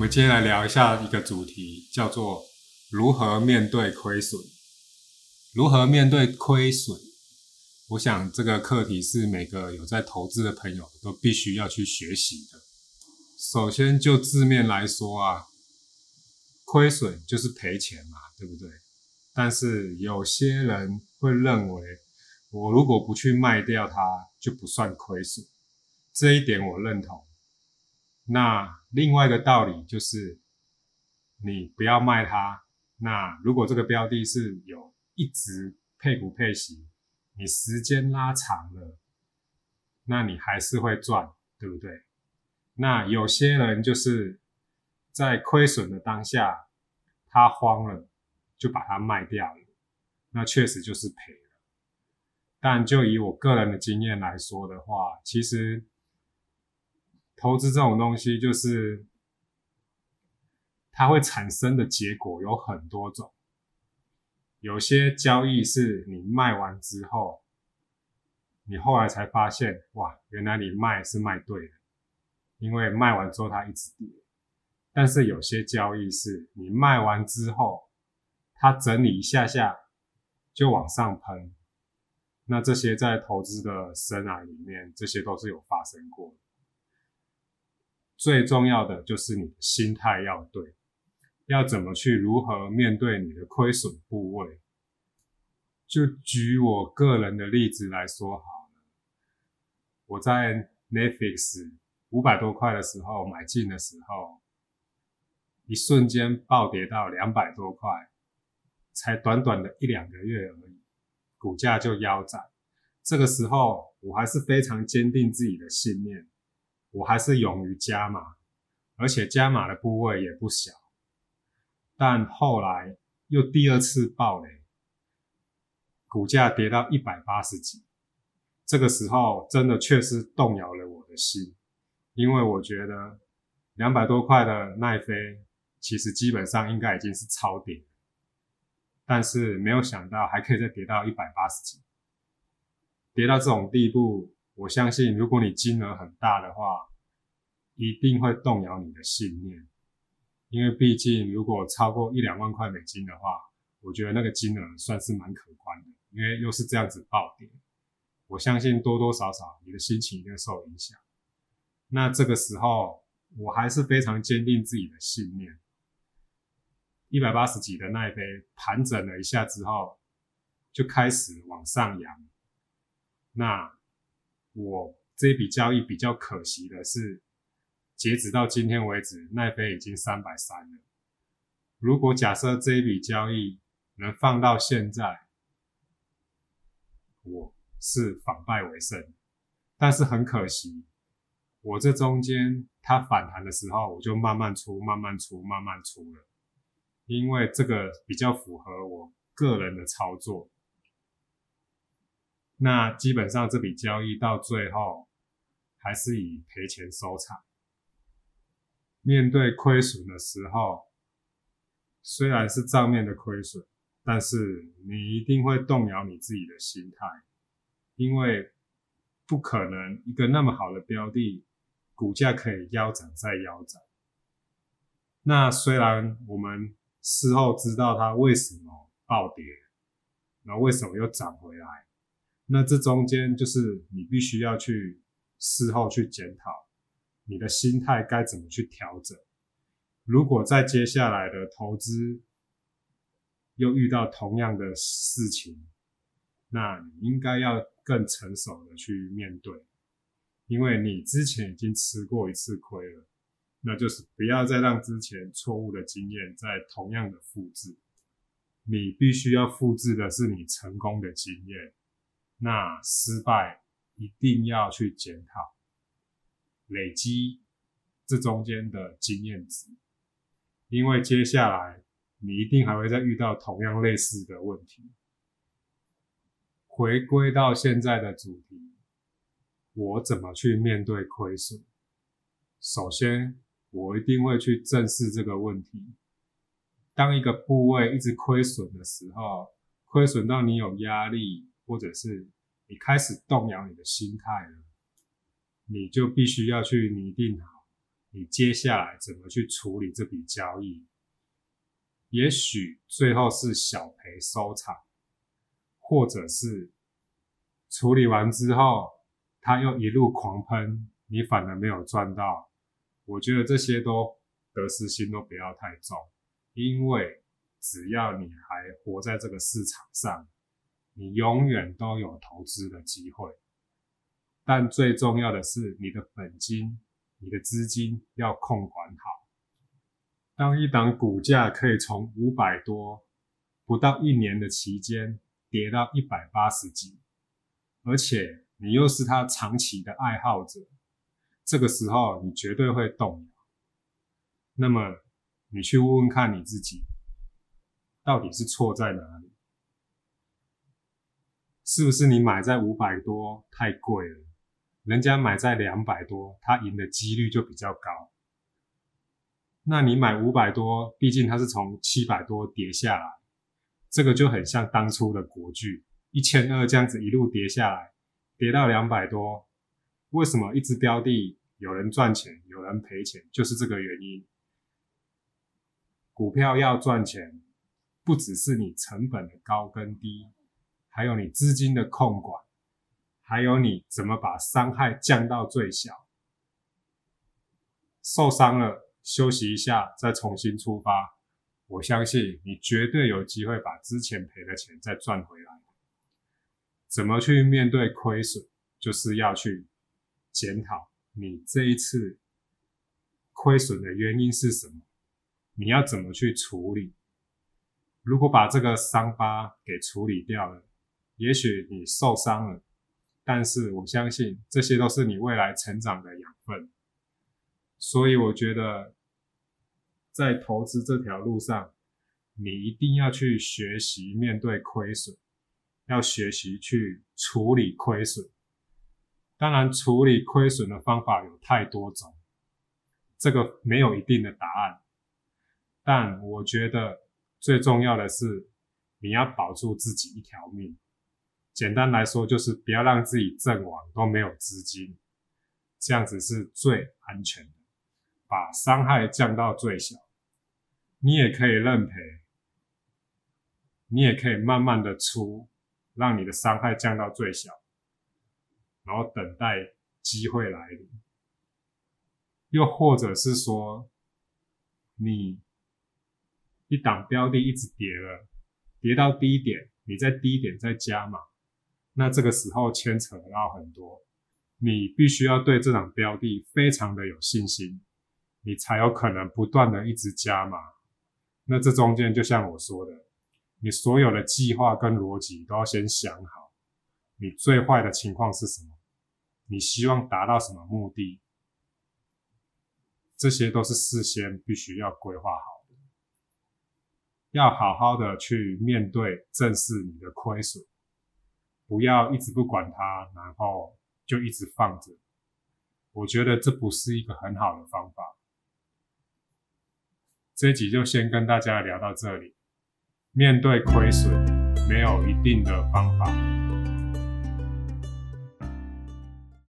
我们今天来聊一下一个主题，叫做如何面对亏损。如何面对亏损？我想这个课题是每个有在投资的朋友都必须要去学习的。首先就字面来说啊，亏损就是赔钱嘛，对不对？但是有些人会认为，我如果不去卖掉它，就不算亏损。这一点我认同。那另外一个道理就是，你不要卖它。那如果这个标的是有一直配股配息，你时间拉长了，那你还是会赚，对不对？那有些人就是在亏损的当下，他慌了，就把它卖掉了，那确实就是赔了。但就以我个人的经验来说的话，其实。投资这种东西，就是它会产生的结果有很多种。有些交易是你卖完之后，你后来才发现，哇，原来你卖是卖对的，因为卖完之后它一直跌。但是有些交易是你卖完之后，它整理一下下就往上喷，那这些在投资的生涯里面，这些都是有发生过的。最重要的就是你的心态要对，要怎么去如何面对你的亏损部位？就举我个人的例子来说好了，我在 Netflix 五百多块的时候买进的时候，一瞬间暴跌到两百多块，才短短的一两个月而已，股价就腰斩。这个时候我还是非常坚定自己的信念。我还是勇于加码，而且加码的部位也不小。但后来又第二次暴雷，股价跌到一百八十几，这个时候真的确实动摇了我的心，因为我觉得两百多块的奈飞其实基本上应该已经是超跌，但是没有想到还可以再跌到一百八十几，跌到这种地步。我相信，如果你金额很大的话，一定会动摇你的信念，因为毕竟如果超过一两万块美金的话，我觉得那个金额算是蛮可观的。因为又是这样子暴跌，我相信多多少少你的心情一定受影响。那这个时候，我还是非常坚定自己的信念。一百八十几的那一杯盘整了一下之后，就开始往上扬。那。我这笔交易比较可惜的是，截止到今天为止，奈飞已经三百三了。如果假设这一笔交易能放到现在，我是反败为胜。但是很可惜，我这中间它反弹的时候，我就慢慢出、慢慢出、慢慢出了，因为这个比较符合我个人的操作。那基本上这笔交易到最后还是以赔钱收场。面对亏损的时候，虽然是账面的亏损，但是你一定会动摇你自己的心态，因为不可能一个那么好的标的，股价可以腰斩再腰斩。那虽然我们事后知道它为什么暴跌，那为什么又涨回来？那这中间就是你必须要去事后去检讨，你的心态该怎么去调整。如果在接下来的投资又遇到同样的事情，那你应该要更成熟的去面对，因为你之前已经吃过一次亏了，那就是不要再让之前错误的经验再同样的复制。你必须要复制的是你成功的经验。那失败一定要去检讨，累积这中间的经验值，因为接下来你一定还会再遇到同样类似的问题。回归到现在的主题，我怎么去面对亏损？首先，我一定会去正视这个问题。当一个部位一直亏损的时候，亏损到你有压力。或者是你开始动摇你的心态了，你就必须要去拟定好你接下来怎么去处理这笔交易？也许最后是小赔收场，或者是处理完之后，他又一路狂喷，你反而没有赚到。我觉得这些都得失心都不要太重，因为只要你还活在这个市场上，你永远都有投资的机会。但最重要的是，你的本金、你的资金要控管好。当一档股价可以从五百多不到一年的期间跌到一百八十几，而且你又是他长期的爱好者，这个时候你绝对会动摇。那么你去问问看你自己，到底是错在哪里？是不是你买在五百多太贵了？人家买在两百多，他赢的几率就比较高。那你买五百多，毕竟它是从七百多跌下来，这个就很像当初的国巨一千二这样子一路跌下来，跌到两百多，为什么一只标的有人赚钱，有人赔钱，就是这个原因。股票要赚钱，不只是你成本的高跟低，还有你资金的控管，还有你怎么把伤害降到最小，受伤了。休息一下，再重新出发。我相信你绝对有机会把之前赔的钱再赚回来。怎么去面对亏损，就是要去检讨你这一次亏损的原因是什么，你要怎么去处理。如果把这个伤疤给处理掉了，也许你受伤了，但是我相信这些都是你未来成长的养分。所以我觉得，在投资这条路上，你一定要去学习面对亏损，要学习去处理亏损。当然，处理亏损的方法有太多种，这个没有一定的答案。但我觉得最重要的是，你要保住自己一条命。简单来说，就是不要让自己阵亡都没有资金，这样子是最安全的。把伤害降到最小，你也可以认赔，你也可以慢慢的出，让你的伤害降到最小，然后等待机会来临。又或者是说，你一档标的一直跌了，跌到低点，你在低点再加码，那这个时候牵扯到很多，你必须要对这档标的非常的有信心。你才有可能不断的一直加码，那这中间就像我说的，你所有的计划跟逻辑都要先想好，你最坏的情况是什么？你希望达到什么目的？这些都是事先必须要规划好的，要好好的去面对正视你的亏损，不要一直不管它，然后就一直放着。我觉得这不是一个很好的方法。这一集就先跟大家聊到这里。面对亏损，没有一定的方法。